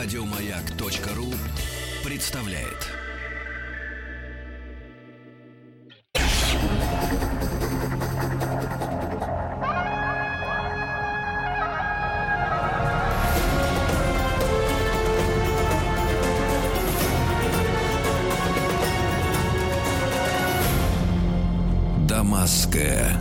Радиомаяк.ру представляет. Дамасская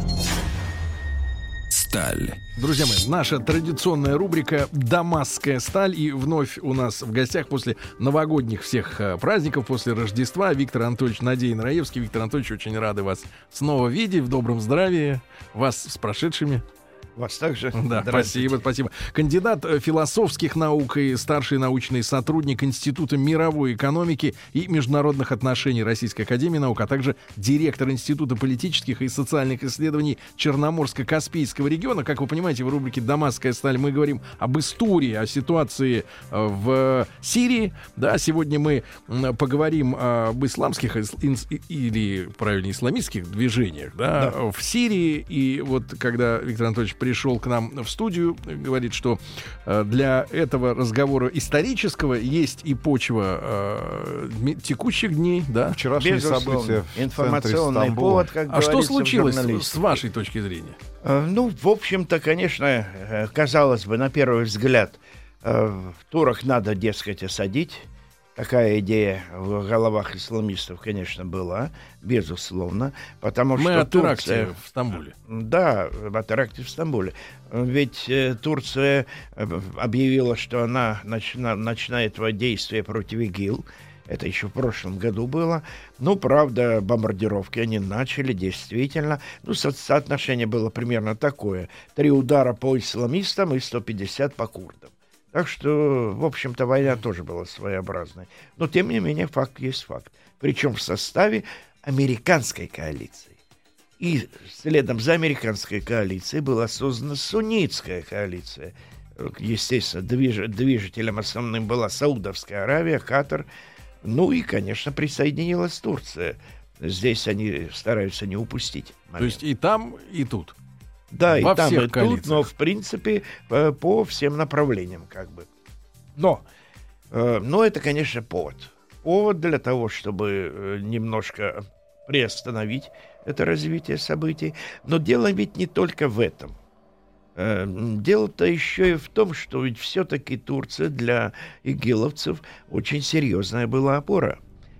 сталь. Друзья мои, наша традиционная рубрика «Дамасская сталь». И вновь у нас в гостях после новогодних всех э, праздников, после Рождества Виктор Анатольевич Надеин Раевский. Виктор Анатольевич, очень рады вас снова видеть, в добром здравии. Вас с прошедшими. Вас также. Да, спасибо, спасибо. Кандидат э, философских наук и старший научный сотрудник Института мировой экономики и международных отношений Российской Академии Наук, а также директор Института политических и социальных исследований Черноморско-Каспийского региона. Как вы понимаете, в рубрике «Дамасская сталь» мы говорим об истории, о ситуации э, в Сирии. Да, сегодня мы поговорим об исламских или, правильно, исламистских движениях да, да. в Сирии. И вот когда Виктор Анатольевич пришел к нам в студию, говорит, что э, для этого разговора исторического есть и почва э, текущих дней, да? Вчерашние события информационный повод, как А что случилось с вашей точки зрения? Э, ну, в общем-то, конечно, казалось бы, на первый взгляд, э, турок надо, дескать, осадить Такая идея в головах исламистов, конечно, была, безусловно, потому Мы что о Турция в Стамбуле. Да, о теракте в Стамбуле. Ведь э, Турция э, объявила, что она начина, начинает воздействие против ИГИЛ. Это еще в прошлом году было. Ну, правда, бомбардировки они начали, действительно. Ну, со соотношение было примерно такое. Три удара по исламистам и 150 по курдам. Так что, в общем-то, война тоже была своеобразной. Но, тем не менее, факт есть факт. Причем в составе американской коалиции. И следом за американской коалицией была создана суннитская коалиция. Естественно, движ... движителем основным была Саудовская Аравия, Катар. Ну и, конечно, присоединилась Турция. Здесь они стараются не упустить. Момент. То есть и там, и тут. Да, Во и там, и тут, но в принципе по, по всем направлениям как бы. Но, э, но это, конечно, повод. Повод для того, чтобы э, немножко приостановить это развитие событий. Но дело ведь не только в этом. Э, дело-то еще и в том, что ведь все-таки Турция для игиловцев очень серьезная была опора.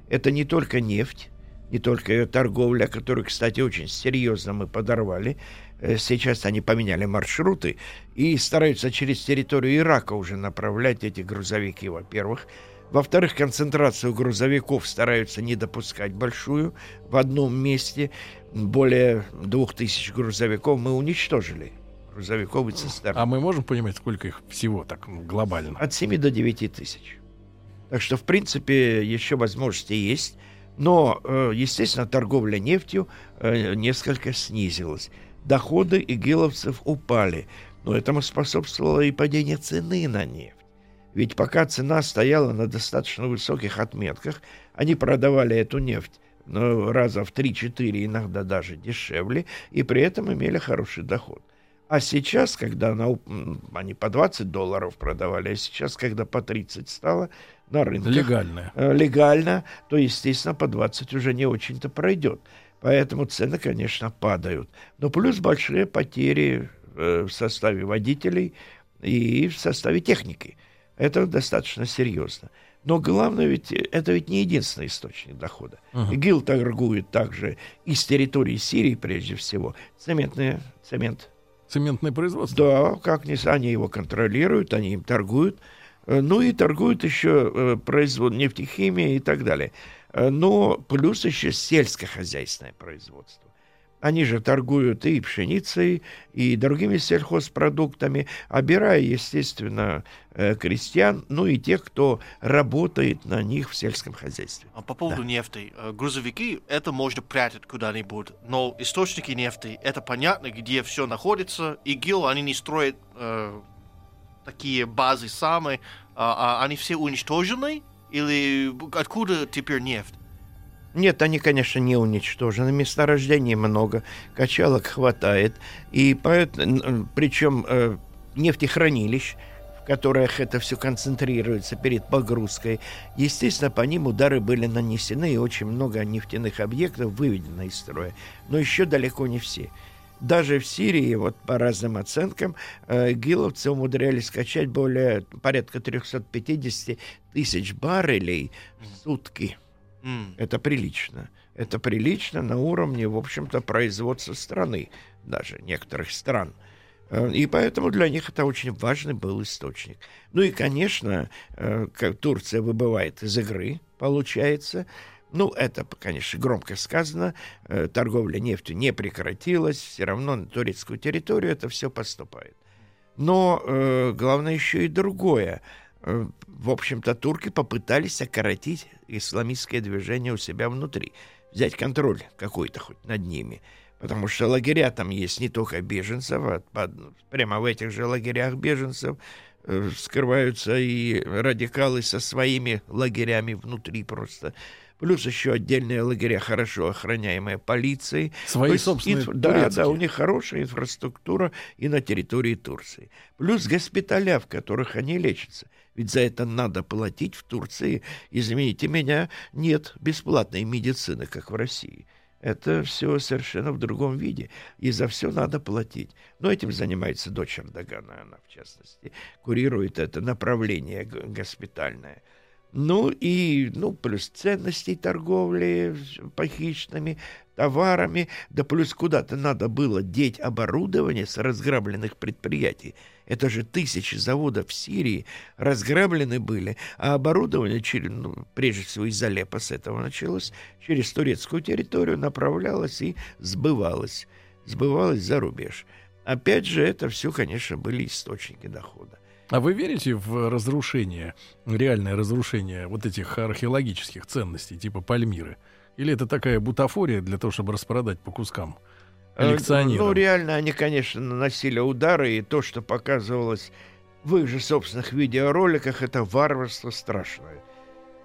Это не только нефть, не только ее торговля, которую, кстати, очень серьезно мы подорвали, Э, сейчас они поменяли маршруты и стараются через территорию Ирака уже направлять эти грузовики, во-первых. Во-вторых, концентрацию грузовиков стараются не допускать большую. В одном месте более двух тысяч грузовиков мы уничтожили. Грузовиков и цистерн. А мы можем понимать, сколько их всего так глобально? От 7 до 9 тысяч. Так что, в принципе, еще возможности есть. Но, э, естественно, торговля нефтью э, несколько снизилась доходы игиловцев упали, но этому способствовало и падение цены на нефть. Ведь пока цена стояла на достаточно высоких отметках, они продавали эту нефть ну, раза в 3-4, иногда даже дешевле, и при этом имели хороший доход. А сейчас, когда она, они по 20 долларов продавали, а сейчас, когда по 30 стало на рынке... Легально. Э, легально, то, естественно, по 20 уже не очень-то пройдет. Поэтому цены, конечно, падают. Но плюс большие потери э, в составе водителей и в составе техники. Это достаточно серьезно. Но главное ведь, это ведь не единственный источник дохода. Uh-huh. ИГИЛ торгует также из территории Сирии, прежде всего, цементный цемент. Цементное производство? Да, как не они его контролируют, они им торгуют. Э, ну и торгуют еще э, производ нефтехимия и так далее. Э, но плюс еще сельскохозяйственное производство. Они же торгуют и пшеницей, и другими сельхозпродуктами, обирая, естественно, крестьян, ну и тех, кто работает на них в сельском хозяйстве. А по поводу да. нефти. Грузовики, это можно прятать куда-нибудь, но источники нефти, это понятно, где все находится. ИГИЛ, они не строят э, такие базы самые, а, а они все уничтожены, или откуда теперь нефть? Нет, они, конечно, не уничтожены. Месторождений много, качалок хватает. И поэтому, причем э, нефтехранилищ, которых это все концентрируется перед погрузкой. Естественно, по ним удары были нанесены, и очень много нефтяных объектов выведено из строя. Но еще далеко не все. Даже в Сирии, вот по разным оценкам, э, гиловцы умудрялись скачать более порядка 350 тысяч баррелей в сутки. Mm. Это прилично. Это прилично на уровне, в общем-то, производства страны, даже некоторых стран. Э, и поэтому для них это очень важный был источник. Ну и, конечно, э, как Турция выбывает из игры, получается, ну, это, конечно, громко сказано. Э, торговля нефтью не прекратилась. Все равно на турецкую территорию это все поступает. Но э, главное еще и другое. Э, в общем-то, турки попытались окоротить исламистское движение у себя внутри. Взять контроль какой-то хоть над ними. Потому что лагеря там есть не только беженцев, а под, прямо в этих же лагерях беженцев э, скрываются и радикалы со своими лагерями внутри просто плюс еще отдельные лагеря, хорошо охраняемые полицией. Свои есть, собственные инф... Да, да, у них хорошая инфраструктура и на территории Турции. Плюс госпиталя, в которых они лечатся. Ведь за это надо платить в Турции. Извините меня, нет бесплатной медицины, как в России. Это все совершенно в другом виде. И за все надо платить. Но этим занимается дочь Эрдогана, она в частности. Курирует это направление госпитальное. Ну и, ну, плюс ценностей торговли похищенными товарами, да плюс куда-то надо было деть оборудование с разграбленных предприятий. Это же тысячи заводов в Сирии разграблены были, а оборудование, через, ну, прежде всего из Алеппо с этого началось, через турецкую территорию направлялось и сбывалось. Сбывалось за рубеж. Опять же, это все, конечно, были источники дохода. А вы верите в разрушение, реальное разрушение вот этих археологических ценностей, типа Пальмиры? Или это такая бутафория для того, чтобы распродать по кускам? Коллекционерам? Ну, реально, они, конечно, наносили удары, и то, что показывалось в их же собственных видеороликах, это варварство страшное.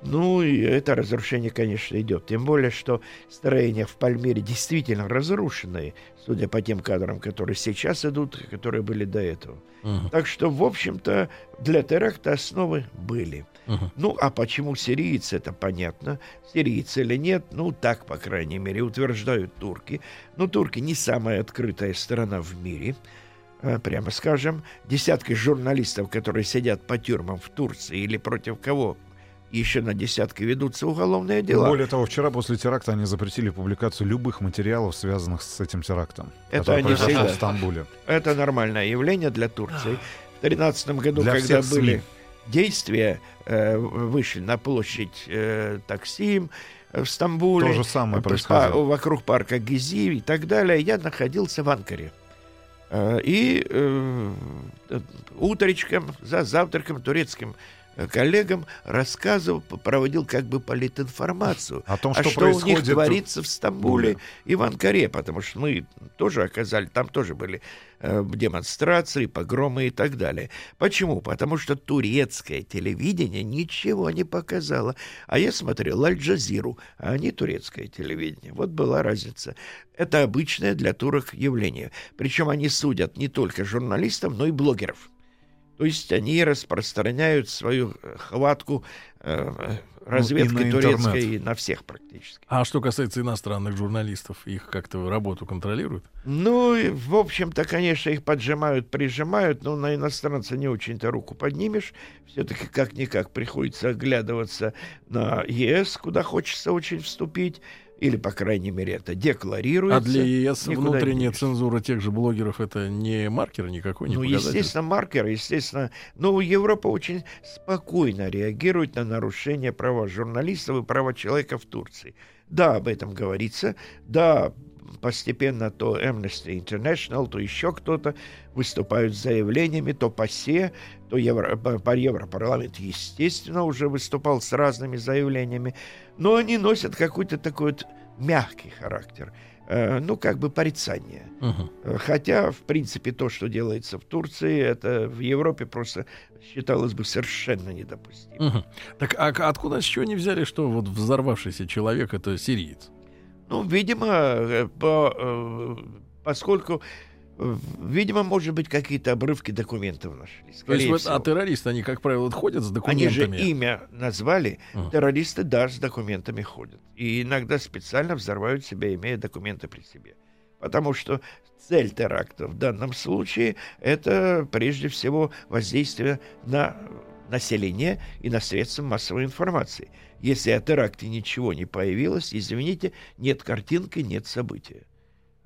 Ну, и это разрушение, конечно, идет. Тем более, что строения в Пальмире действительно разрушенные, судя по тем кадрам, которые сейчас идут, которые были до этого. Uh-huh. Так что, в общем-то, для теракта основы были. Uh-huh. Ну, а почему сирийцы, это понятно. Сирийцы или нет, ну, так, по крайней мере, утверждают турки. Но турки не самая открытая страна в мире э, прямо скажем, десятки журналистов, которые сидят по тюрьмам в Турции или против кого еще на десятки ведутся уголовные дела. Более того, вчера после теракта они запретили публикацию любых материалов, связанных с этим терактом. Это они всегда. в Стамбуле. Это нормальное явление для Турции. В 2013 году, для когда были действия, э, вышли на площадь э, Таксим, в Стамбуле. То же самое происходило. Вокруг парка Гизи и так далее. Я находился в Анкаре. Э, и э, утречком за завтраком турецким коллегам рассказывал, проводил как бы политинформацию. О том, что, а что у них творится в Стамбуле и в Анкаре, потому что мы тоже оказали, там тоже были э, демонстрации, погромы и так далее. Почему? Потому что турецкое телевидение ничего не показало. А я смотрел Аль-Джазиру, а они турецкое телевидение. Вот была разница. Это обычное для турок явление. Причем они судят не только журналистов, но и блогеров. То есть они распространяют свою хватку э, разведкой ну, турецкой на всех практически. А что касается иностранных журналистов, их как-то работу контролируют? Ну, в общем-то, конечно, их поджимают, прижимают, но на иностранца не очень-то руку поднимешь. Все-таки как-никак приходится оглядываться на ЕС, куда хочется очень вступить или, по крайней мере, это декларируется. А для ЕС внутренняя цензура тех же блогеров это не маркер никакой, не Ну, естественно, маркер, естественно. Но Европа очень спокойно реагирует на нарушение права журналистов и права человека в Турции. Да, об этом говорится. Да, постепенно то Amnesty International, то еще кто-то выступают с заявлениями, то ПАСЕ, то Евро, по Европарламент, естественно, уже выступал с разными заявлениями, но они носят какой-то такой вот мягкий характер э, ну, как бы порицание. Uh-huh. Хотя, в принципе, то, что делается в Турции, это в Европе просто считалось бы совершенно недопустимо. Uh-huh. Так а откуда, с чего они взяли, что вот взорвавшийся человек — это сириец? Ну, видимо, э, по, э, поскольку Видимо, может быть, какие-то обрывки документов нашли. То есть, вот, а террористы, они, как правило, ходят с документами? Они же имя назвали. Uh. Террористы, да, с документами ходят. И иногда специально взорвают себя, имея документы при себе. Потому что цель теракта в данном случае это прежде всего воздействие на население и на средства массовой информации. Если о теракте ничего не появилось, извините, нет картинки, нет события.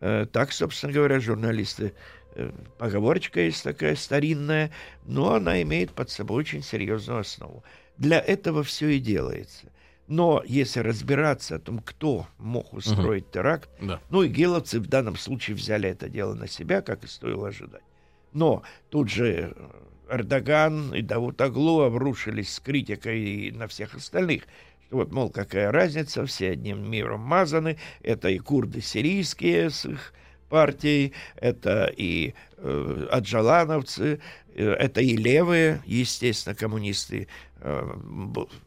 Э, так, собственно говоря, журналисты э, поговорочка есть такая старинная, но она имеет под собой очень серьезную основу. Для этого все и делается. Но если разбираться о том, кто мог устроить угу. теракт, да. ну и геловцы в данном случае взяли это дело на себя, как и стоило ожидать. Но тут же э, Эрдоган и Давут Аглу обрушились с критикой на всех остальных. Вот, мол, какая разница, все одним миром мазаны. Это и курды сирийские с их партией, это и э, аджалановцы, э, это и левые, естественно, коммунисты, э,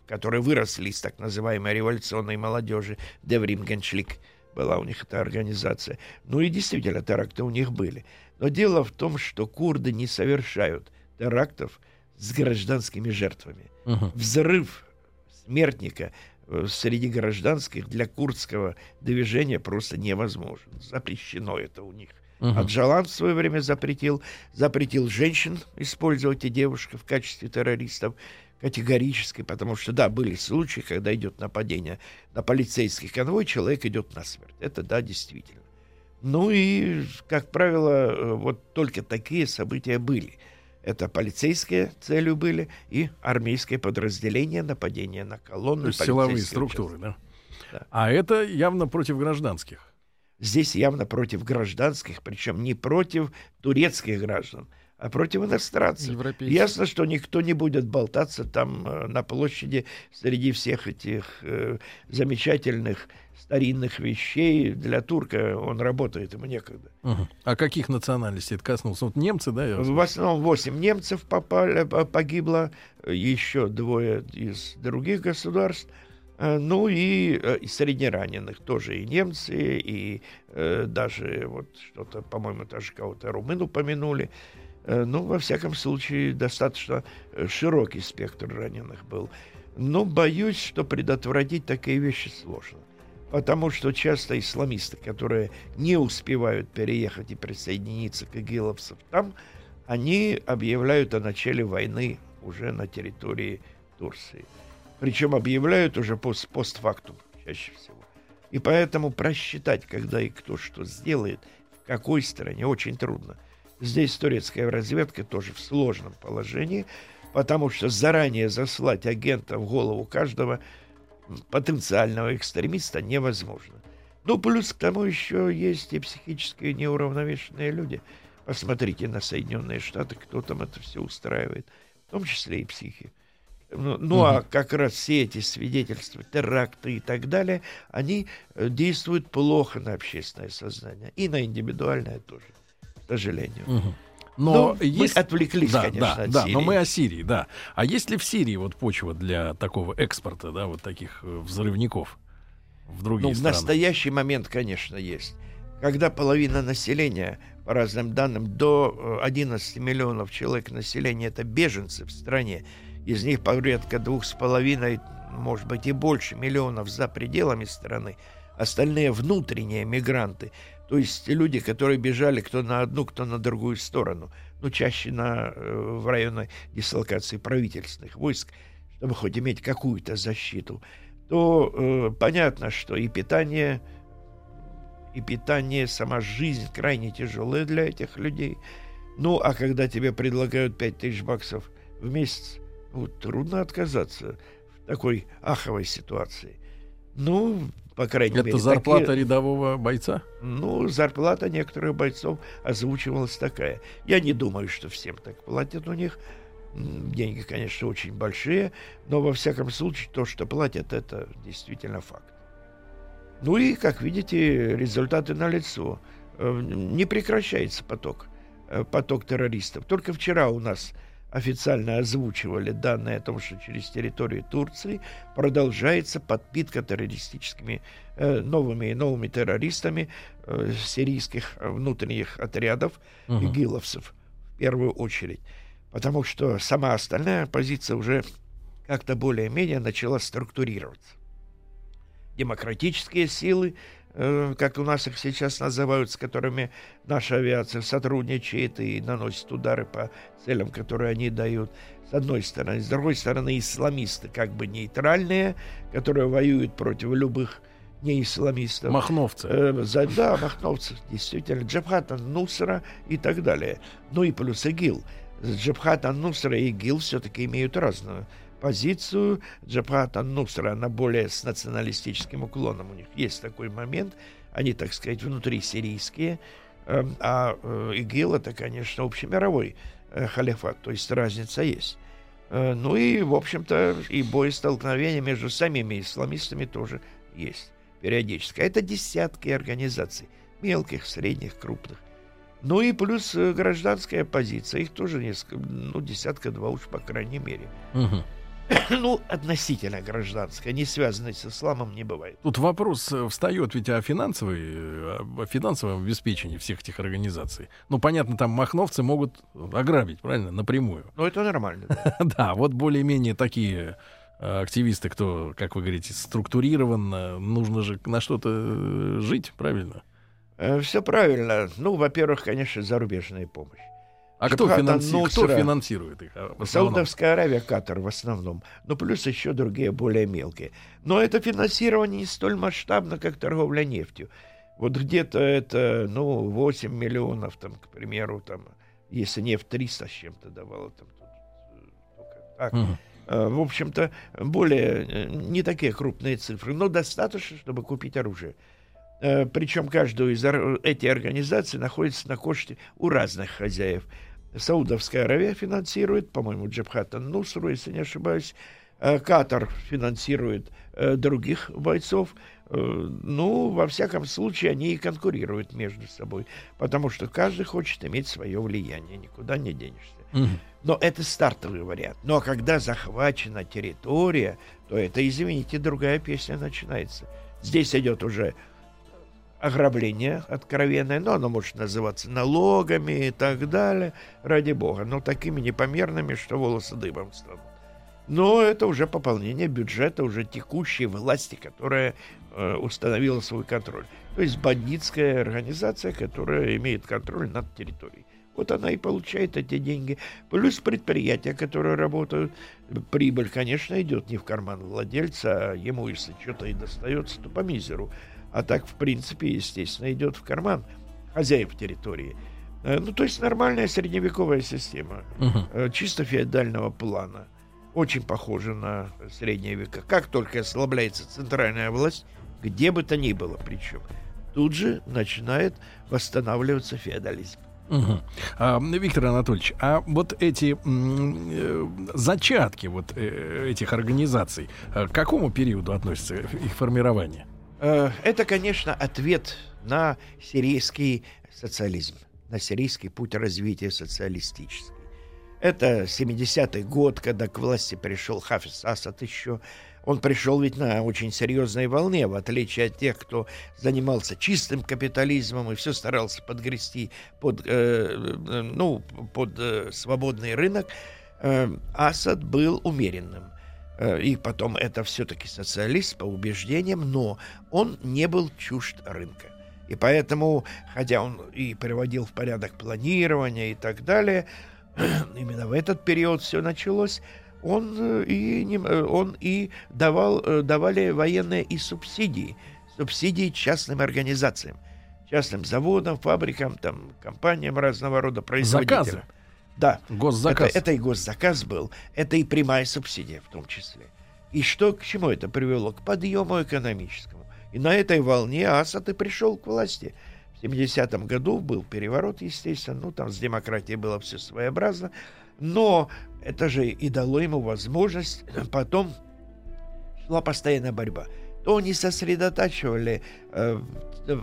которые выросли из так называемой революционной молодежи, Деврим Геншлик была у них эта организация. Ну и действительно, теракты у них были. Но дело в том, что курды не совершают терактов с гражданскими жертвами. Uh-huh. Взрыв смертника э, среди гражданских для курдского движения просто невозможен. Запрещено это у них. Uh-huh. Аджалан в свое время запретил, запретил женщин использовать и девушек в качестве террористов категорически, потому что, да, были случаи, когда идет нападение на полицейский конвой, человек идет на смерть. Это, да, действительно. Ну и, как правило, э, вот только такие события были. Это полицейские целью были и армейские подразделения, нападения на колонны. То есть силовые структуры, да? да? А это явно против гражданских. Здесь явно против гражданских, причем не против турецких граждан, а против иностранцев. Ясно, что никто не будет болтаться там э, на площади среди всех этих э, замечательных старинных вещей. Для турка он работает, ему некогда. Угу. А каких национальностей это коснулся? Вот немцы, да? В основном 8 немцев попали, погибло, еще двое из других государств. Э, ну и, э, и среднераненых тоже и немцы, и э, даже вот что-то, по-моему, даже кого-то румын упомянули. Э, ну, во всяком случае, достаточно широкий спектр раненых был. Но боюсь, что предотвратить такие вещи сложно потому что часто исламисты, которые не успевают переехать и присоединиться к игиловцам там, они объявляют о начале войны уже на территории Турции. Причем объявляют уже пост постфактум чаще всего. И поэтому просчитать, когда и кто что сделает, в какой стране, очень трудно. Здесь турецкая разведка тоже в сложном положении, потому что заранее заслать агента в голову каждого – потенциального экстремиста невозможно. Ну, плюс к тому еще есть и психически неуравновешенные люди. Посмотрите на Соединенные Штаты, кто там это все устраивает, в том числе и психи. Ну, ну угу. а как раз все эти свидетельства, теракты и так далее, они э, действуют плохо на общественное сознание и на индивидуальное тоже, к сожалению. Угу. Но ну, есть... мы отвлеклись, да, конечно, да, от да, Сирии. но мы о Сирии, да. А есть ли в Сирии вот почва для такого экспорта, да, вот таких э, взрывников в другие ну, страны? В настоящий момент, конечно, есть. Когда половина населения, по разным данным, до 11 э, миллионов человек населения это беженцы в стране, из них порядка двух с половиной, может быть и больше миллионов за пределами страны, остальные внутренние мигранты. То есть люди, которые бежали кто на одну, кто на другую сторону, ну, чаще на, э, в районе дислокации правительственных войск, чтобы хоть иметь какую-то защиту, то э, понятно, что и питание, и питание, сама жизнь крайне тяжелая для этих людей. Ну, а когда тебе предлагают 5000 баксов в месяц, ну, трудно отказаться в такой аховой ситуации. Ну, по крайней Это мере. Это зарплата такие... рядового бойца? Ну, зарплата некоторых бойцов озвучивалась такая. Я не думаю, что всем так платят у них. Деньги, конечно, очень большие, но во всяком случае то, что платят, это действительно факт. Ну и, как видите, результаты налицо. Э, не прекращается поток, э, поток террористов. Только вчера у нас официально озвучивали данные о том, что через территорию Турции продолжается подпитка террористическими э, новыми и новыми террористами э, сирийских внутренних отрядов угу. игиловцев в первую очередь. Потому что сама остальная оппозиция уже как-то более-менее начала структурироваться. Демократические силы как у нас их сейчас называют, с которыми наша авиация сотрудничает и наносит удары по целям, которые они дают, с одной стороны. С другой стороны, исламисты как бы нейтральные, которые воюют против любых не исламистов. Махновцы. Э, за, да, махновцы, действительно. Джабхата Нусра и так далее. Ну и плюс ИГИЛ. Джабхата Нусра и ИГИЛ все-таки имеют разную позицию Джабхата Нусра, она более с националистическим уклоном. У них есть такой момент. Они, так сказать, внутри сирийские. Эм, а э, ИГИЛ это, конечно, общемировой э, халифат. То есть разница есть. Э, ну и, в общем-то, и боестолкновения между самими исламистами тоже есть периодически. А это десятки организаций. Мелких, средних, крупных. Ну и плюс гражданская позиция. Их тоже несколько, ну, десятка-два уж, по крайней мере. Угу. ну, относительно гражданская, не связанная с исламом, не бывает. Тут вопрос э, встает ведь о финансовой, э, о финансовом обеспечении всех этих организаций. Ну, понятно, там махновцы могут ограбить, правильно, напрямую. Ну, это нормально. Да, вот более-менее такие э, активисты, кто, как вы говорите, структурирован, нужно же на что-то жить, правильно? Все правильно. Ну, во-первых, конечно, зарубежная помощь. А кто, финанси... кто финансирует их? А, Саудовская Аравия, Катар в основном. Ну, плюс еще другие более мелкие. Но это финансирование не столь масштабно, как торговля нефтью. Вот где-то это, ну, 8 миллионов, там, к примеру, там, если нефть 300 с чем-то давала, там, тут, так. Угу. В общем-то, более э, не такие крупные цифры, но достаточно, чтобы купить оружие. Э, Причем каждую из этих организаций находится на коште у разных хозяев. Саудовская Аравия финансирует, по-моему, Джабхата Нусру, если не ошибаюсь. Э, Катар финансирует э, других бойцов. Э, ну, во всяком случае, они и конкурируют между собой, потому что каждый хочет иметь свое влияние, никуда не денешься. Но это стартовый вариант. Но когда захвачена территория, то это, извините, другая песня начинается. Здесь идет уже ограбление откровенное, но оно может называться налогами и так далее, ради бога, но такими непомерными, что волосы дыбом станут. Но это уже пополнение бюджета уже текущей власти, которая э, установила свой контроль. То есть бандитская организация, которая имеет контроль над территорией. Вот она и получает эти деньги. Плюс предприятия, которые работают. Прибыль, конечно, идет не в карман владельца, а ему, если что-то и достается, то по мизеру а так, в принципе, естественно, идет в карман хозяев территории. Э, ну, то есть нормальная средневековая система, угу. чисто феодального плана. Очень похожа на средние века. Как только ослабляется центральная власть, где бы то ни было причем, тут же начинает восстанавливаться феодализм. Угу. А, Виктор Анатольевич, а вот эти э, зачатки вот э, этих организаций, э, к какому периоду относятся их формирование? Э, это, конечно, ответ на сирийский социализм, на сирийский путь развития социалистический. Это 70-й год, когда к власти пришел Хафиз Асад еще. Он пришел ведь на очень серьезной волне, в отличие от тех, кто занимался чистым капитализмом и все старался подгрести под, э, э ну, под э, свободный рынок. Э, Асад был умеренным. Э, и потом это все-таки социалист по убеждениям, но он не был чужд рынка. И поэтому, хотя он и приводил в порядок планирование и так далее, именно в этот период все началось, он э, и, э, он и давал, давали военные и субсидии, субсидии частным организациям, частным заводам, фабрикам, там, компаниям разного рода, производителям. Заказы. Да. Госзаказ. Это, это и госзаказ был, это и прямая субсидия в том числе. И что к чему это привело? К подъему экономическому. И на этой волне Асад и пришел к власти. В 70-м году был переворот, естественно, ну там с демократией было все своеобразно, но это же и дало ему возможность, потом шла постоянная борьба. То они сосредотачивали э,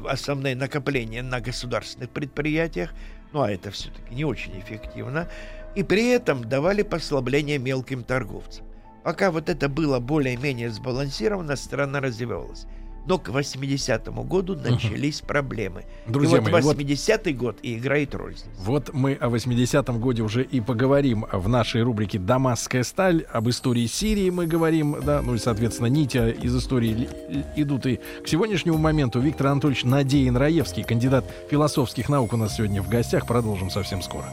основные накопления на государственных предприятиях, ну а это все-таки не очень эффективно, и при этом давали послабление мелким торговцам. Пока вот это было более-менее сбалансировано, страна развивалась. Но к 80-му году начались угу. проблемы. Друзья и вот 80-й вот, год и играет роль здесь. Вот мы о 80-м годе уже и поговорим в нашей рубрике «Дамасская сталь». Об истории Сирии мы говорим, да, ну и, соответственно, нити из истории идут и к сегодняшнему моменту. Виктор Анатольевич Надеин Раевский, кандидат философских наук у нас сегодня в гостях. Продолжим совсем скоро.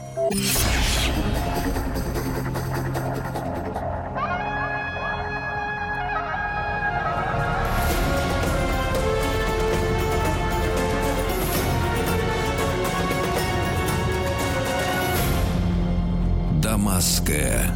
Дамасская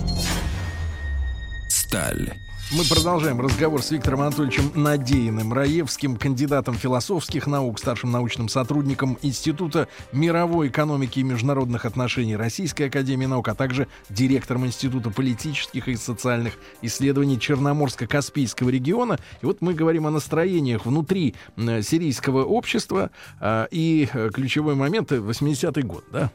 сталь. Мы продолжаем разговор с Виктором Анатольевичем Надеиным Раевским, кандидатом философских наук, старшим научным сотрудником Института мировой экономики и международных отношений Российской Академии Наук, а также директором Института политических и социальных исследований Черноморско-Каспийского региона. И вот мы говорим о настроениях внутри сирийского общества. А, и э, ключевой момент — 80-й год, да?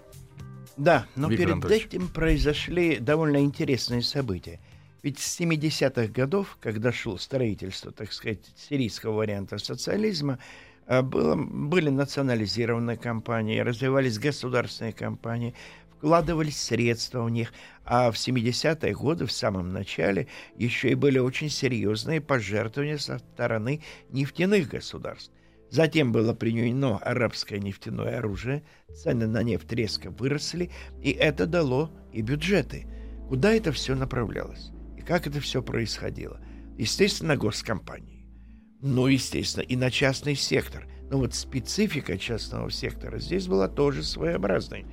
Да, но Виктор перед Анатольевич. этим произошли довольно интересные события. Ведь с 70-х годов, когда шло строительство, так сказать, сирийского варианта социализма, а, было, были национализированы компании, развивались государственные компании, вкладывались средства в них. А в 70-е годы, в самом начале, еще и были очень серьезные пожертвования со стороны нефтяных государств. Затем было применено арабское нефтяное оружие, цены на нефть резко выросли, и это дало и бюджеты. Куда это все направлялось? И как это все происходило? Естественно, госкомпании. Ну, естественно, и на частный сектор. Но вот специфика частного сектора здесь была тоже своеобразной.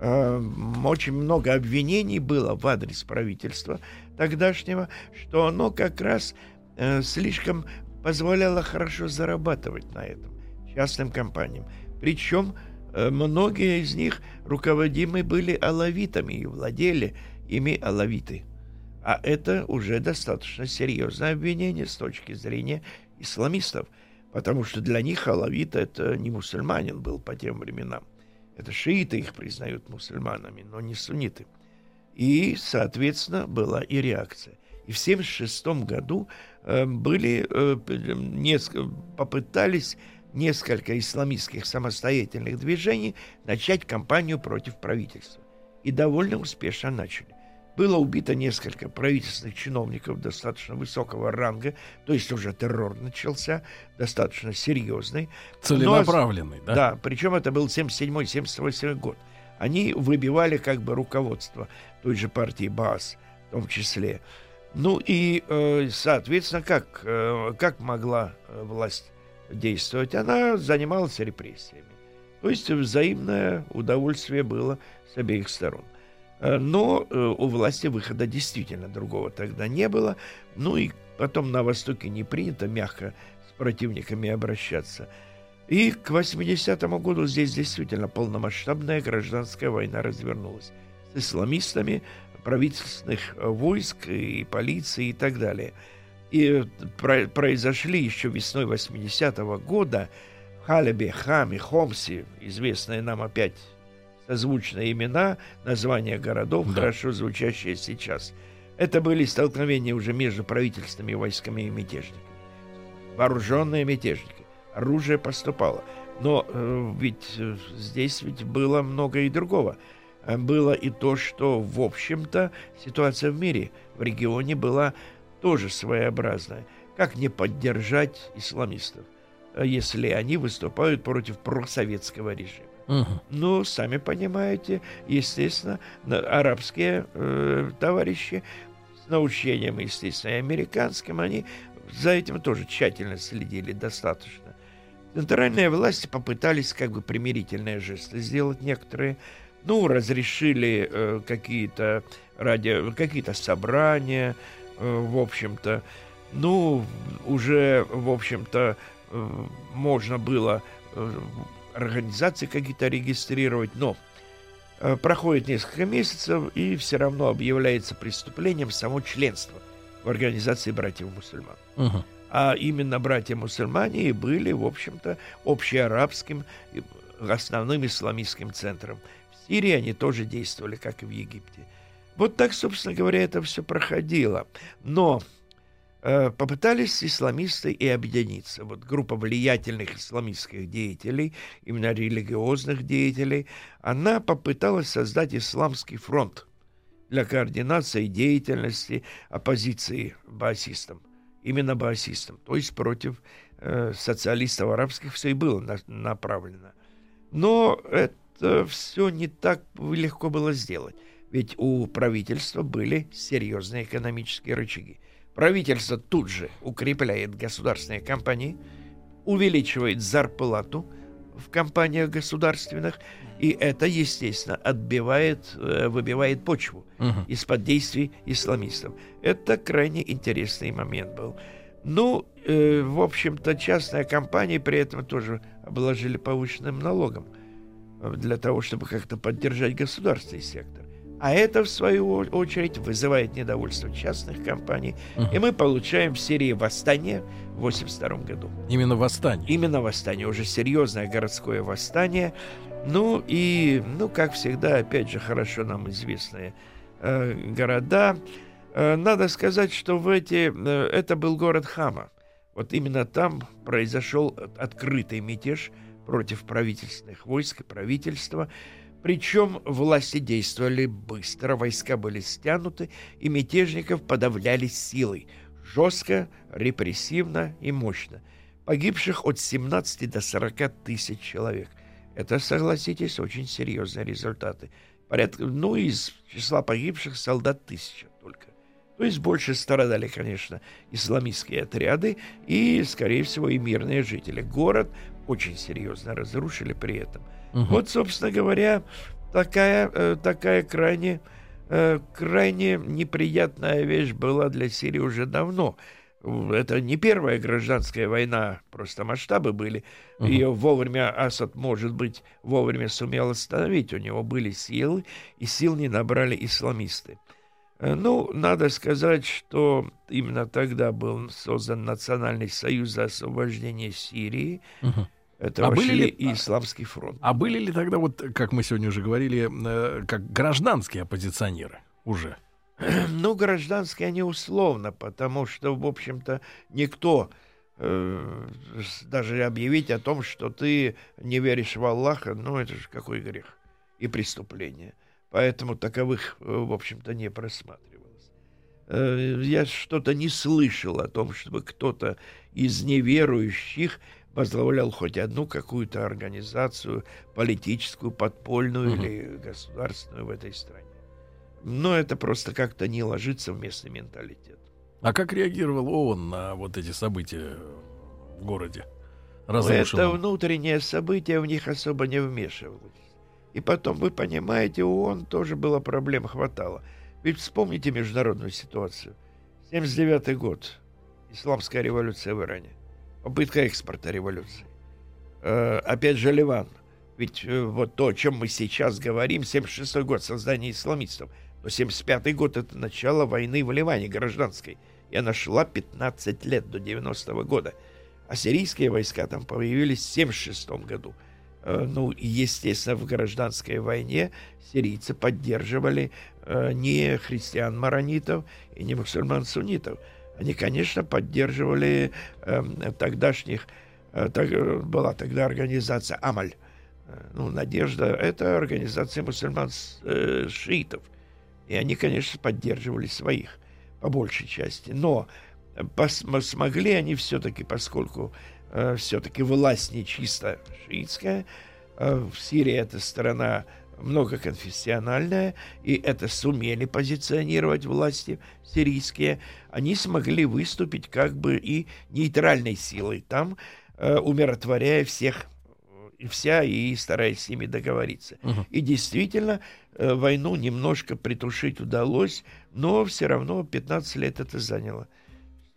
Эм, очень много обвинений было в адрес правительства тогдашнего, что оно как раз э, слишком позволяло хорошо зарабатывать на этом частным компаниям. Причем э, многие из них руководимы были алавитами и владели ими алавиты. А это уже достаточно серьезное обвинение с точки зрения исламистов, потому что для них алавит это не мусульманин был по тем временам. Это шииты их признают мусульманами, но не сунниты. И, соответственно, была и реакция. И в 1976 году Э, были, э, несколько, попытались несколько исламистских самостоятельных движений начать кампанию против правительства. И довольно успешно начали. Было убито несколько правительственных чиновников достаточно высокого ранга, то есть уже террор начался, достаточно серьезный. Целенаправленный, Но, да? Да, причем это был 77-78 год. Они выбивали как бы руководство той же партии БАС в том числе. Ну и, э, соответственно, как, э, как могла э, власть действовать? Она занималась репрессиями. То есть взаимное удовольствие было с обеих сторон. Но у власти выхода действительно другого тогда не было. Ну и потом на Востоке не принято мягко с противниками обращаться. И к 80-му году здесь действительно полномасштабная гражданская война развернулась с исламистами, правительственных войск и полиции и так далее. И про произошли еще весной 80-го года в Халебе, Хаме, Хомсе, известные нам опять созвучные имена, названия городов, да. хорошо звучащие сейчас. Это были столкновения уже между правительственными войсками и мятежниками. Вооруженные мятежники. Оружие поступало. Но э, ведь э, здесь ведь было много и другого. Э, было и то, что, в общем-то, ситуация в мире, в регионе была тоже своеобразная. Как не поддержать исламистов, э, если они выступают против просоветского режима? Угу. Ну, сами понимаете, естественно, арабские э, товарищи с научением, естественно, и американским, они за этим тоже тщательно следили достаточно. Центральные власти попытались как бы примирительные жесты сделать некоторые, ну, разрешили э, какие-то ради какие-то собрания, э, в общем-то. Ну, уже, в общем-то, э, можно было э, организации какие-то регистрировать, но э, проходит несколько месяцев, и все равно объявляется преступлением само членство в организации братьев-мусульман. Угу. А именно братья-мусульмане и были, в общем-то, общеарабским, основным исламистским центром Сирии они тоже действовали, как и в Египте. Вот так, собственно говоря, это все проходило. Но э, попытались исламисты и объединиться. Вот группа влиятельных исламистских деятелей, именно религиозных деятелей, она попыталась создать исламский фронт для координации деятельности оппозиции баасистам. Именно баасистам, то есть против э, социалистов арабских все и было на, направлено. Но это все не так легко было сделать. Ведь у правительства были серьезные экономические рычаги. Правительство тут же укрепляет государственные компании, увеличивает зарплату в компаниях государственных, и это, естественно, отбивает, э, выбивает почву uh-huh. из-под действий исламистов. Это крайне интересный момент был. Ну, э, в общем-то, частная компания при этом тоже обложили повышенным налогом э, для того, чтобы как-то поддержать государственный сектор. А это, в свою очередь, вызывает недовольство частных компаний. Угу. И мы получаем в серии «Восстание» в 82 году. Именно «Восстание»? Именно «Восстание». Уже серьезное городское восстание. Ну и, ну, как всегда, опять же, хорошо нам известные э, города. Э, надо сказать, что в эти... Э, это был город Хама. Вот именно там произошел открытый мятеж против правительственных войск и правительства. Причем власти действовали быстро, войска были стянуты, и мятежников подавляли силой, жестко, репрессивно и мощно. Погибших от 17 до 40 тысяч человек. Это, согласитесь, очень серьезные результаты. Порядка, ну, из числа погибших солдат тысяча только. То есть больше страдали, конечно, исламистские отряды и, скорее всего, и мирные жители. Город очень серьезно разрушили при этом – Угу. Вот, собственно говоря, такая, э, такая крайне, э, крайне неприятная вещь была для Сирии уже давно. Это не первая гражданская война, просто масштабы были. Угу. Ее вовремя Асад, может быть, вовремя сумел остановить. У него были силы, и сил не набрали исламисты. Э, ну, надо сказать, что именно тогда был создан Национальный союз за освобождение Сирии. Угу это а были ли и исламский фронт. А были ли тогда, вот, как мы сегодня уже говорили, э, как гражданские оппозиционеры уже? Ну, гражданские они условно, потому что, в общем-то, никто э, даже объявить о том, что ты не веришь в Аллаха, ну, это же какой грех и преступление. Поэтому таковых, э, в общем-то, не просматривалось. Э, я что-то не слышал о том, чтобы кто-то из неверующих возглавлял хоть одну какую-то организацию политическую, подпольную угу. или государственную в этой стране. Но это просто как-то не ложится в местный менталитет. А как реагировал ООН на вот эти события в городе? Это внутреннее событие, в них особо не вмешивалось. И потом, вы понимаете, у ООН тоже было проблем хватало. Ведь вспомните международную ситуацию. 79 год. Исламская революция в Иране попытка экспорта революции. Э, опять же, Ливан. Ведь э, вот то, о чем мы сейчас говорим, 76 год создания исламистов, но 75 год это начало войны в Ливане гражданской. И она шла 15 лет до 90-го года. А сирийские войска там появились в 76 году. Э, ну, естественно, в гражданской войне сирийцы поддерживали э, не христиан-маронитов и не мусульман-суннитов – они, конечно, поддерживали э, тогдашних, э, так, была тогда организация Амаль, э, ну, Надежда, это организация мусульман-шиитов. Э, и они, конечно, поддерживали своих по большей части. Но смогли они все-таки, поскольку э, все-таки власть не чисто шиитская, э, в Сирии эта страна многоконфессиональная, и это сумели позиционировать власти сирийские, они смогли выступить как бы и нейтральной силой там, э, умиротворяя всех и вся, и стараясь с ними договориться. Угу. И действительно, э, войну немножко притушить удалось, но все равно 15 лет это заняло.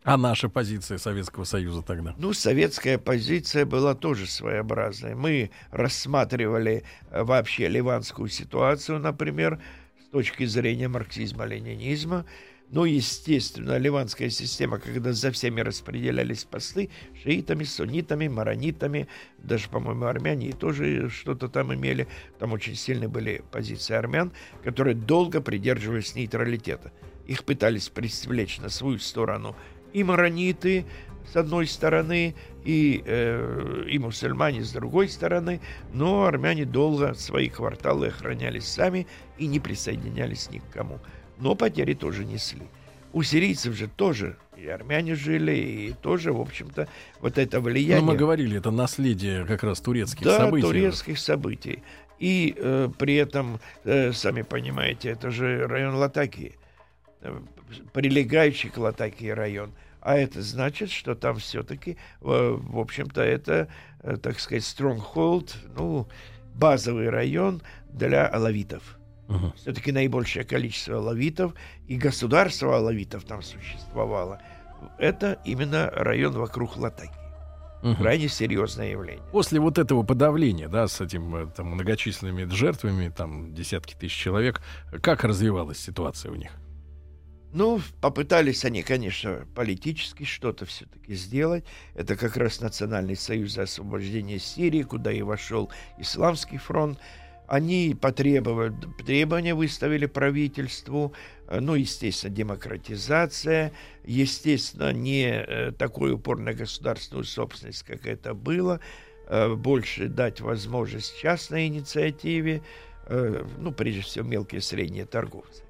А наша позиция Советского Союза тогда? Ну, советская позиция была тоже своеобразная. Мы рассматривали э, вообще ливанскую ситуацию, например, с точки зрения марксизма-ленинизма. Ну, естественно, ливанская система, когда за всеми распределялись посты, шиитами, суннитами, маронитами, даже, по-моему, армяне тоже что-то там имели. Там очень сильные были позиции армян, которые долго придерживались нейтралитета. Их пытались привлечь на свою сторону и марониты, с одной стороны, и, э, и мусульмане с другой стороны, но армяне долго свои кварталы охраняли сами и не присоединялись ни к кому но потери тоже несли. У сирийцев же тоже и армяне жили, и тоже, в общем-то, вот это влияние... Ну, мы говорили, это наследие как раз турецких да, событий. Да, турецких событий. И э, при этом, э, сами понимаете, это же район Латакии, э, прилегающий к Латакии район. А это значит, что там все-таки, э, в общем-то, это, э, так сказать, stronghold, ну, базовый район для алавитов. Угу. Все-таки наибольшее количество алавитов и государство алавитов там существовало. Это именно район вокруг Латаки. Угу. Крайне серьезное явление. После вот этого подавления, да, с этим э, там, многочисленными жертвами, там десятки тысяч человек, как развивалась ситуация у них? Ну, попытались они, конечно, политически что-то все-таки сделать. Это как раз Национальный союз за освобождение Сирии, куда и вошел Исламский фронт. Они потребовали, требования выставили правительству, э, ну, естественно, демократизация, естественно, не э, такой упор на государственную собственность, как это было, э, больше дать возможность частной инициативе, ну, прежде всего, мелкие и средние торговцы.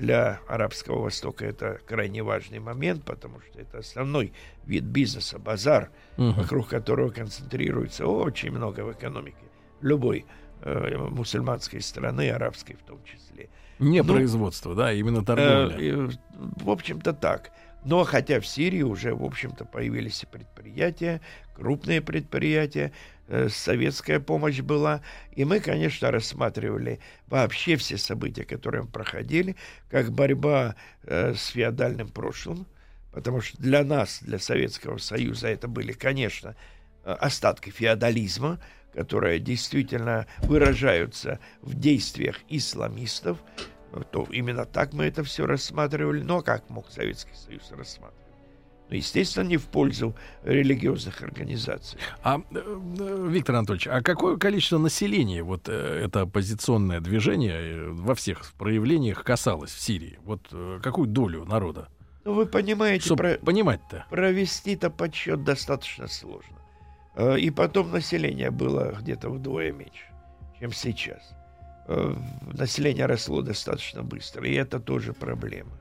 Для Арабского Востока это крайне важный момент, потому что это основной вид бизнеса, базар, угу. вокруг которого концентрируется очень много в экономике любой э, мусульманской страны, арабской в том числе. Не ну, производство, да, именно торговля. Э, в общем-то так. Но хотя в Сирии уже, в общем-то, появились и предприятия, крупные предприятия, э, советская помощь была. И мы, конечно, рассматривали вообще все события, которые мы проходили, как борьба э, с феодальным прошлым, потому что для нас, для Советского Союза, это были, конечно, э, остатки феодализма, которые действительно выражаются в действиях исламистов, то именно так мы это все рассматривали. Но как мог Советский Союз рассматривать? Ну, естественно, не в пользу религиозных организаций. А, э, Виктор Анатольевич, а какое количество населения вот э, это оппозиционное движение э, во всех проявлениях касалось в Сирии? Вот какую долю народа? Ну, вы понимаете, про... понимать-то. Провести-то подсчет достаточно сложно. И потом население было где-то вдвое меньше, чем сейчас. Население росло достаточно быстро, и это тоже проблема.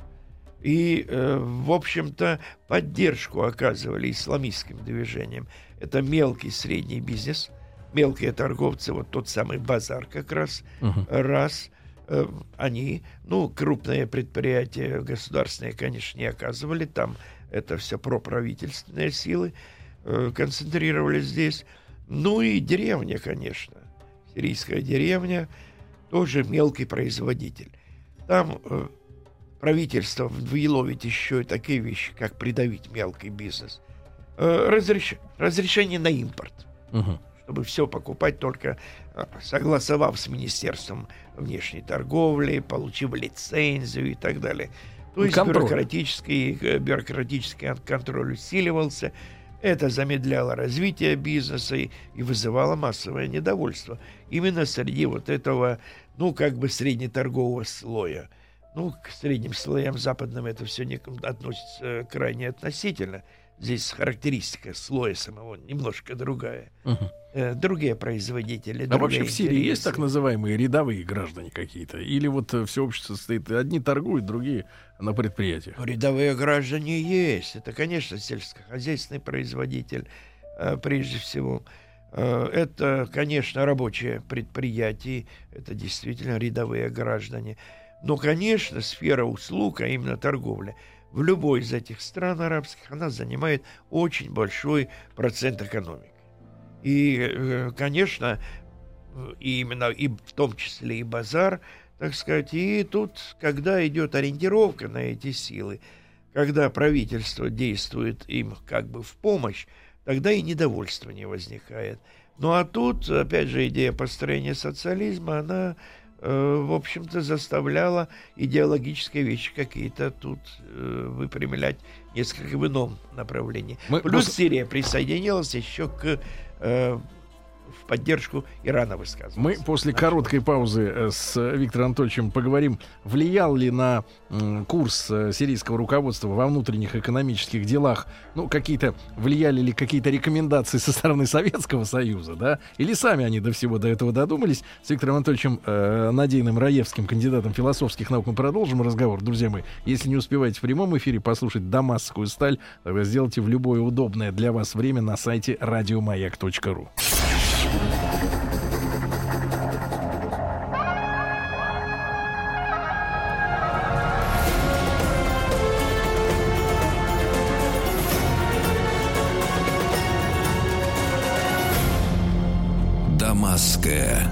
И, э, в общем-то, поддержку оказывали исламистским движением. Это мелкий средний бизнес, мелкие торговцы, вот тот самый базар как раз, uh-huh. раз они, ну, крупные предприятия государственные, конечно, не оказывали, там это все проправительственные силы, Э, концентрировались здесь. Ну и деревня, конечно. Сирийская деревня, тоже мелкий производитель. Там правительство выловит еще и такие вещи, как придавить мелкий бизнес. Э, разреш... Разрешение на импорт. Угу. Чтобы все покупать только э, согласовав с Министерством внешней торговли, получив лицензию и так далее. То есть контроль. бюрократический, э, бюрократический контроль усиливался. Это замедляло развитие бизнеса и, и вызывало массовое недовольство. Именно среди вот этого, ну, как бы среднеторгового слоя. Ну, к средним слоям западным это все не относится крайне относительно. Здесь характеристика слоя самого немножко другая. Угу. Э, другие производители. А вообще в Сирии есть так называемые рядовые граждане какие-то? Или вот э, все общество стоит, одни торгуют, другие на предприятиях? Рядовые граждане есть. Это, конечно, сельскохозяйственный производитель э, прежде всего. Это, конечно, рабочие предприятия, это действительно рядовые граждане. Но, конечно, сфера услуг, а именно торговля – в любой из этих стран арабских она занимает очень большой процент экономики. И, э, конечно, и именно и в том числе и базар, так сказать, и тут, когда идет ориентировка на эти силы, когда правительство действует им как бы в помощь, тогда и недовольство не возникает. Ну а тут, опять же, идея построения социализма, она в общем-то, заставляла идеологические вещи какие-то тут э, выпрямлять несколько в ином направлении. Мы Плюс. Сирия присоединилась еще к э, в поддержку Ирана высказывался. Мы после Значит, короткой паузы э, с Виктором Анатольевичем поговорим, влиял ли на курс э, сирийского руководства во внутренних экономических делах, ну, какие-то, влияли ли какие-то рекомендации со стороны Советского Союза, да, или сами они до всего до этого додумались. С Виктором Анатольевичем э, Надеяным Раевским, кандидатом философских наук, мы продолжим разговор. Друзья мои, если не успеваете в прямом эфире послушать «Дамасскую сталь», тогда сделайте в любое удобное для вас время на сайте радиомаяк.ру. Дамасская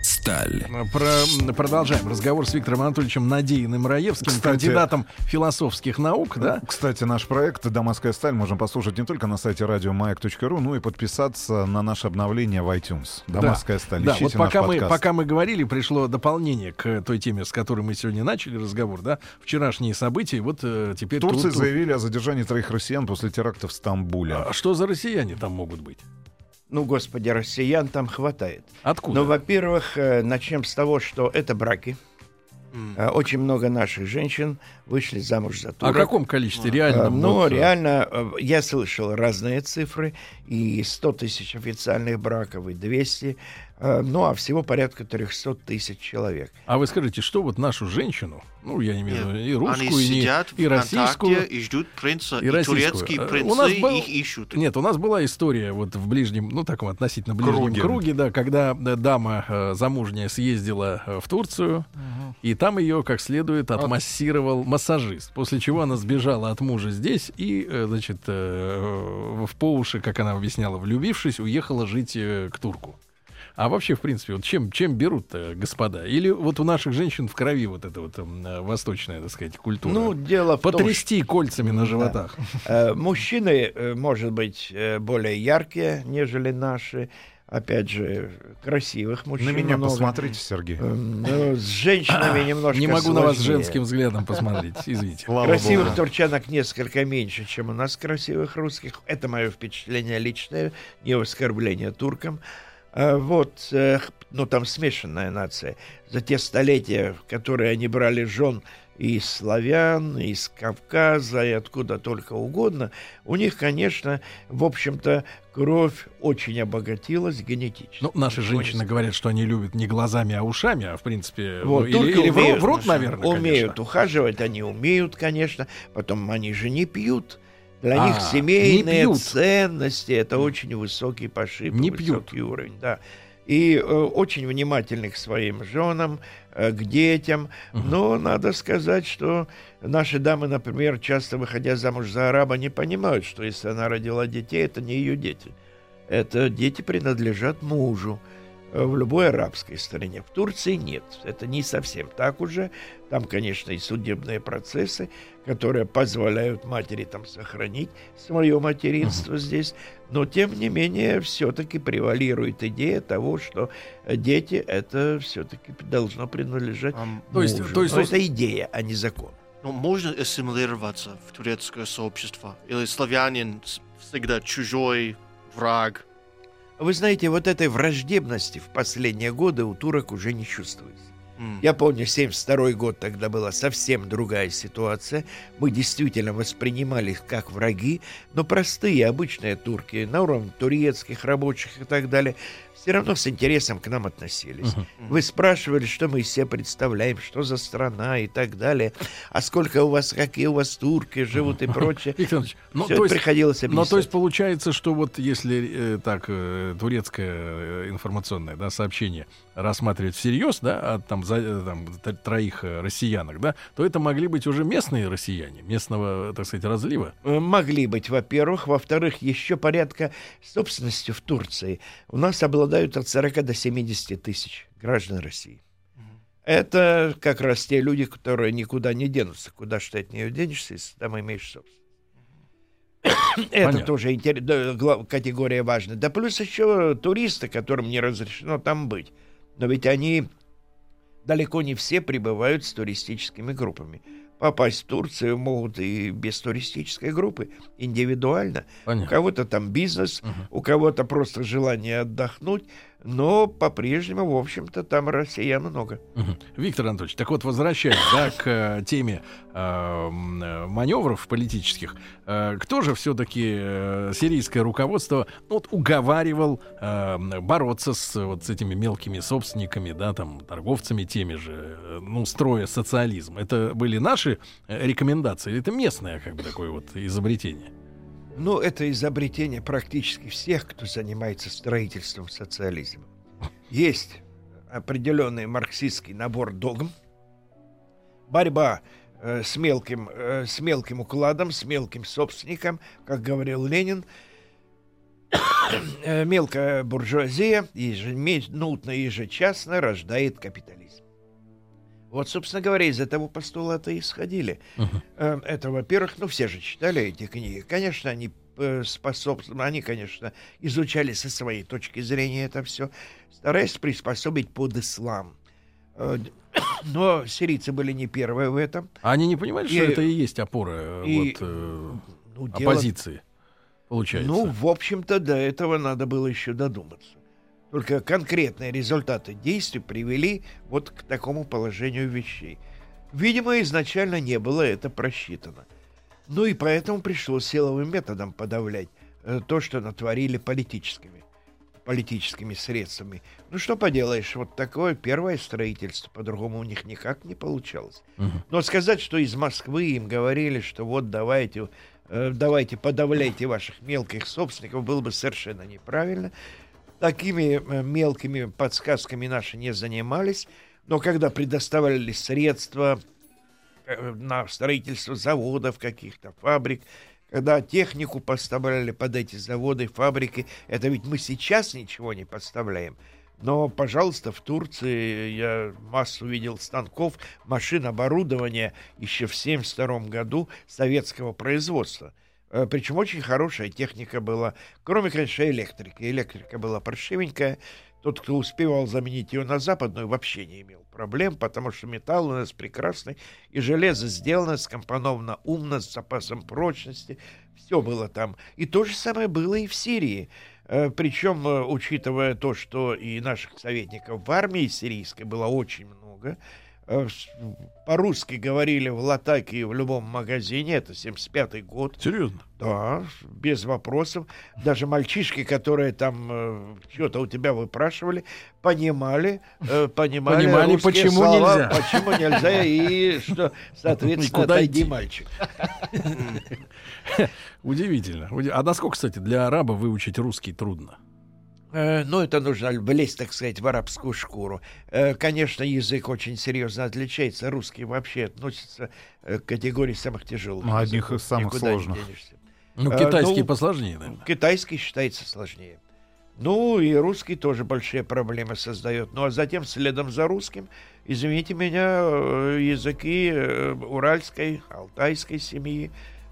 сталь. Про, продолжаем разговор с Виктором Анатольевичем Надеиным Раевским, кстати, кандидатом философских наук. Да? Кстати, наш проект «Дамасская сталь» можно послушать не только на сайте радиомаяк.ру, но и подписаться на наше обновление в iTunes. «Дамасская да. сталь». Да, вот пока мы, пока мы говорили, пришло дополнение к той теме, с которой мы сегодня начали разговор. Да? Вчерашние события, вот э, теперь... Турции тут, заявили о задержании троих россиян после теракта в Стамбуле. А что за россияне там могут быть? Ну, господи, россиян там хватает. Откуда? Ну, во-первых, э, начнем с того, что это браки. Mm. Очень много наших женщин вышли замуж за турок. О каком количестве реально? Ну, вот... реально, э, я слышал разные цифры. И 100 тысяч официальных браков, и 200. Ну, а всего порядка 300 тысяч человек. А вы скажите, что вот нашу женщину, ну, я не имею в виду и русскую, Они и, сидят и российскую. и ждут принца, и, и турецкие принцы у нас был... их ищут. Нет, у нас была история вот в ближнем, ну, таком относительно ближнем круге, круге да, когда дама э, замужняя съездила э, в Турцию, угу. и там ее как следует отмассировал массажист, после чего она сбежала от мужа здесь и, э, значит, э, в по уши, как она объясняла, влюбившись, уехала жить э, к турку. А вообще, в принципе, вот чем, чем берут господа? Или вот у наших женщин в крови вот эта вот э, восточная, так сказать, культура? Ну, дело в Потрясти том, что... кольцами на животах. Да. Э, мужчины, э, может быть, более яркие, нежели наши опять же, красивых мужчин. На меня много. посмотрите, Сергей. Ну, с женщинами немножко Не могу сложнее. на вас женским взглядом посмотреть, извините. красивых Богу. турчанок несколько меньше, чем у нас красивых русских. Это мое впечатление личное, не оскорбление туркам. А вот, ну там смешанная нация, за те столетия, в которые они брали жен из славян, из Кавказа и откуда только угодно, у них, конечно, в общем-то, кровь очень обогатилась генетически. Ну, наши женщины говорят, что они любят не глазами, а ушами, а в принципе... Вот, ну, или, или умеют, врут, наверное, Умеют конечно. ухаживать, они умеют, конечно. Потом они же не пьют. Для а, них семейные ценности это очень высокий пошиб, не высокий пьют. уровень, да. И э, очень внимательны к своим женам, э, к детям. Угу. Но надо сказать, что наши дамы, например, часто выходя замуж за араба, не понимают, что если она родила детей, это не ее дети. Это дети принадлежат мужу в любой арабской стране. В Турции нет. Это не совсем так уже. Там, конечно, и судебные процессы, которые позволяют матери там сохранить свое материнство uh-huh. здесь. Но, тем не менее, все-таки превалирует идея того, что дети это все-таки должно принадлежать um, мужу. То есть, то есть, Но это идея, а не закон. Но можно ассимилироваться в турецкое сообщество? Или славянин всегда чужой враг? Вы знаете, вот этой враждебности в последние годы у турок уже не чувствуется. Я помню, 72 год тогда была совсем другая ситуация. Мы действительно воспринимали их как враги, но простые, обычные турки, на уровне турецких рабочих и так далее, все равно с интересом к нам относились. Uh-huh. Вы спрашивали, что мы из себя представляем, что за страна и так далее, а сколько у вас, какие у вас турки живут и прочее. Виктор ну, то есть, приходилось объяснять. Но то есть получается, что вот если э, так э, турецкое э, информационное да, сообщение рассматривать всерьез, да, а там, за, э, там троих э, россиянок, да, то это могли быть уже местные россияне, местного, так сказать, разлива? Могли быть, во-первых. Во-вторых, еще порядка собственностью в Турции. У нас обладают от 40 до 70 тысяч граждан России. Это как раз те люди, которые никуда не денутся. Куда что от нее денешься, если там имеешь собственность. Это Понятно. тоже интерес, категория важная. Да плюс еще туристы, которым не разрешено там быть. Но ведь они далеко не все прибывают с туристическими группами. Попасть в Турцию могут и без туристической группы, индивидуально. Понятно. У кого-то там бизнес, угу. у кого-то просто желание отдохнуть но по-прежнему, в общем-то, там россиян много. Виктор Анатольевич, так вот, возвращаясь да, к э, теме э, маневров политических, э, кто же все-таки э, сирийское руководство ну, вот, уговаривал э, бороться с вот с этими мелкими собственниками, да, там, торговцами теми же, э, ну, строя социализм? Это были наши э, рекомендации или это местное, как бы, такое вот изобретение? Ну, это изобретение практически всех, кто занимается строительством социализма. Есть определенный марксистский набор догм, борьба э, с, мелким, э, с мелким укладом, с мелким собственником, как говорил Ленин, э, мелкая буржуазия ежеминутно ежечасно рождает капитализм. Вот, собственно говоря, из этого постулата исходили. Uh-huh. Это, во-первых, ну, все же читали эти книги. Конечно, они э, способствовали, они, конечно, изучали со своей точки зрения это все, стараясь приспособить под ислам. Э, но сирийцы были не первые в этом. А они не понимали, и, что это и есть опора и, вот, э, ну, оппозиции, дело, получается? Ну, в общем-то, до этого надо было еще додуматься. Только конкретные результаты действий привели вот к такому положению вещей. Видимо, изначально не было это просчитано. Ну и поэтому пришлось силовым методом подавлять э, то, что натворили политическими, политическими средствами. Ну что поделаешь, вот такое первое строительство, по-другому у них никак не получалось. Угу. Но сказать, что из Москвы им говорили, что вот давайте, э, давайте подавляйте ваших мелких собственников, было бы совершенно неправильно. Такими э, мелкими подсказками наши не занимались, но когда предоставляли средства э, на строительство заводов каких-то, фабрик, когда технику поставляли под эти заводы, фабрики, это ведь мы сейчас ничего не поставляем. Но, пожалуйста, в Турции я массу видел станков, машин, оборудования еще в 1972 году советского производства – Причем очень хорошая техника была. Кроме, конечно, электрики. Электрика была паршивенькая. Тот, кто успевал заменить ее на западную, вообще не имел проблем, потому что металл у нас прекрасный, и железо сделано, скомпоновано умно, с запасом прочности. Все было там. И то же самое было и в Сирии. Э, Причем, э, учитывая то, что и наших советников в армии сирийской было очень много, Э, по-русски говорили в Латаке в любом магазине, это 75-й год. Серьезно? Да, без вопросов. Даже мальчишки, которые там э, что-то у тебя выпрашивали, понимали, э, понимали, понимали почему слова, нельзя. Почему нельзя и что, соответственно, отойди, мальчик. Удивительно. А насколько, кстати, для араба выучить русский трудно? Э, ну, это нужно влезть, так сказать, в арабскую шкуру. Э, конечно, язык очень серьезно отличается. Русский вообще относится э, к категории самых тяжелых. Ну, одних из самых сложных. Ну, китайский ну, посложнее, наверное. Китайский считается сложнее. Ну, и русский тоже большие проблемы создает. Ну, а затем, следом за русским, извините меня, языки уральской, алтайской семьи,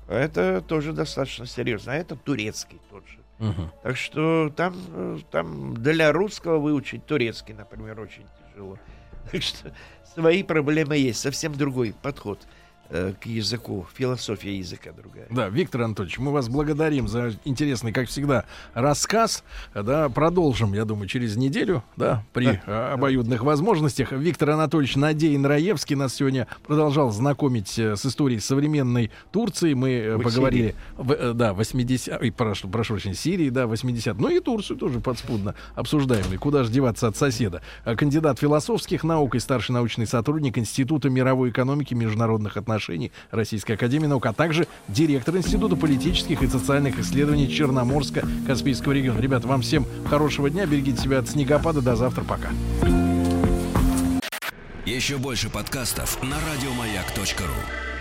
это тоже достаточно серьезно. А это турецкий тот же. Угу. Так что там, там для русского выучить турецкий, например, очень тяжело. Так что свои проблемы есть, совсем другой подход. Э, к языку, философия языка другая. Да, Виктор Анатольевич, мы вас благодарим за интересный, как всегда, рассказ. Да, продолжим, я думаю, через неделю, да, при да, а, обоюдных да. возможностях. Виктор Анатольевич Надеин Раевский нас сегодня продолжал знакомить э, с историей современной Турции. Мы э, Вы поговорили, в, да, 80, ой, прошу, прошу прощения, Сирии, да, 80, ну и Турцию тоже подспудно обсуждаем. И куда же деваться от соседа? Кандидат философских наук и старший научный сотрудник Института мировой экономики и международных отношений отношений Российской Академии Наук, а также директор Института политических и социальных исследований Черноморска-Каспийского региона. Ребята, вам всем хорошего дня, берегите себя от снегопада, до завтра, пока. Еще больше подкастов на радиомаяк.ру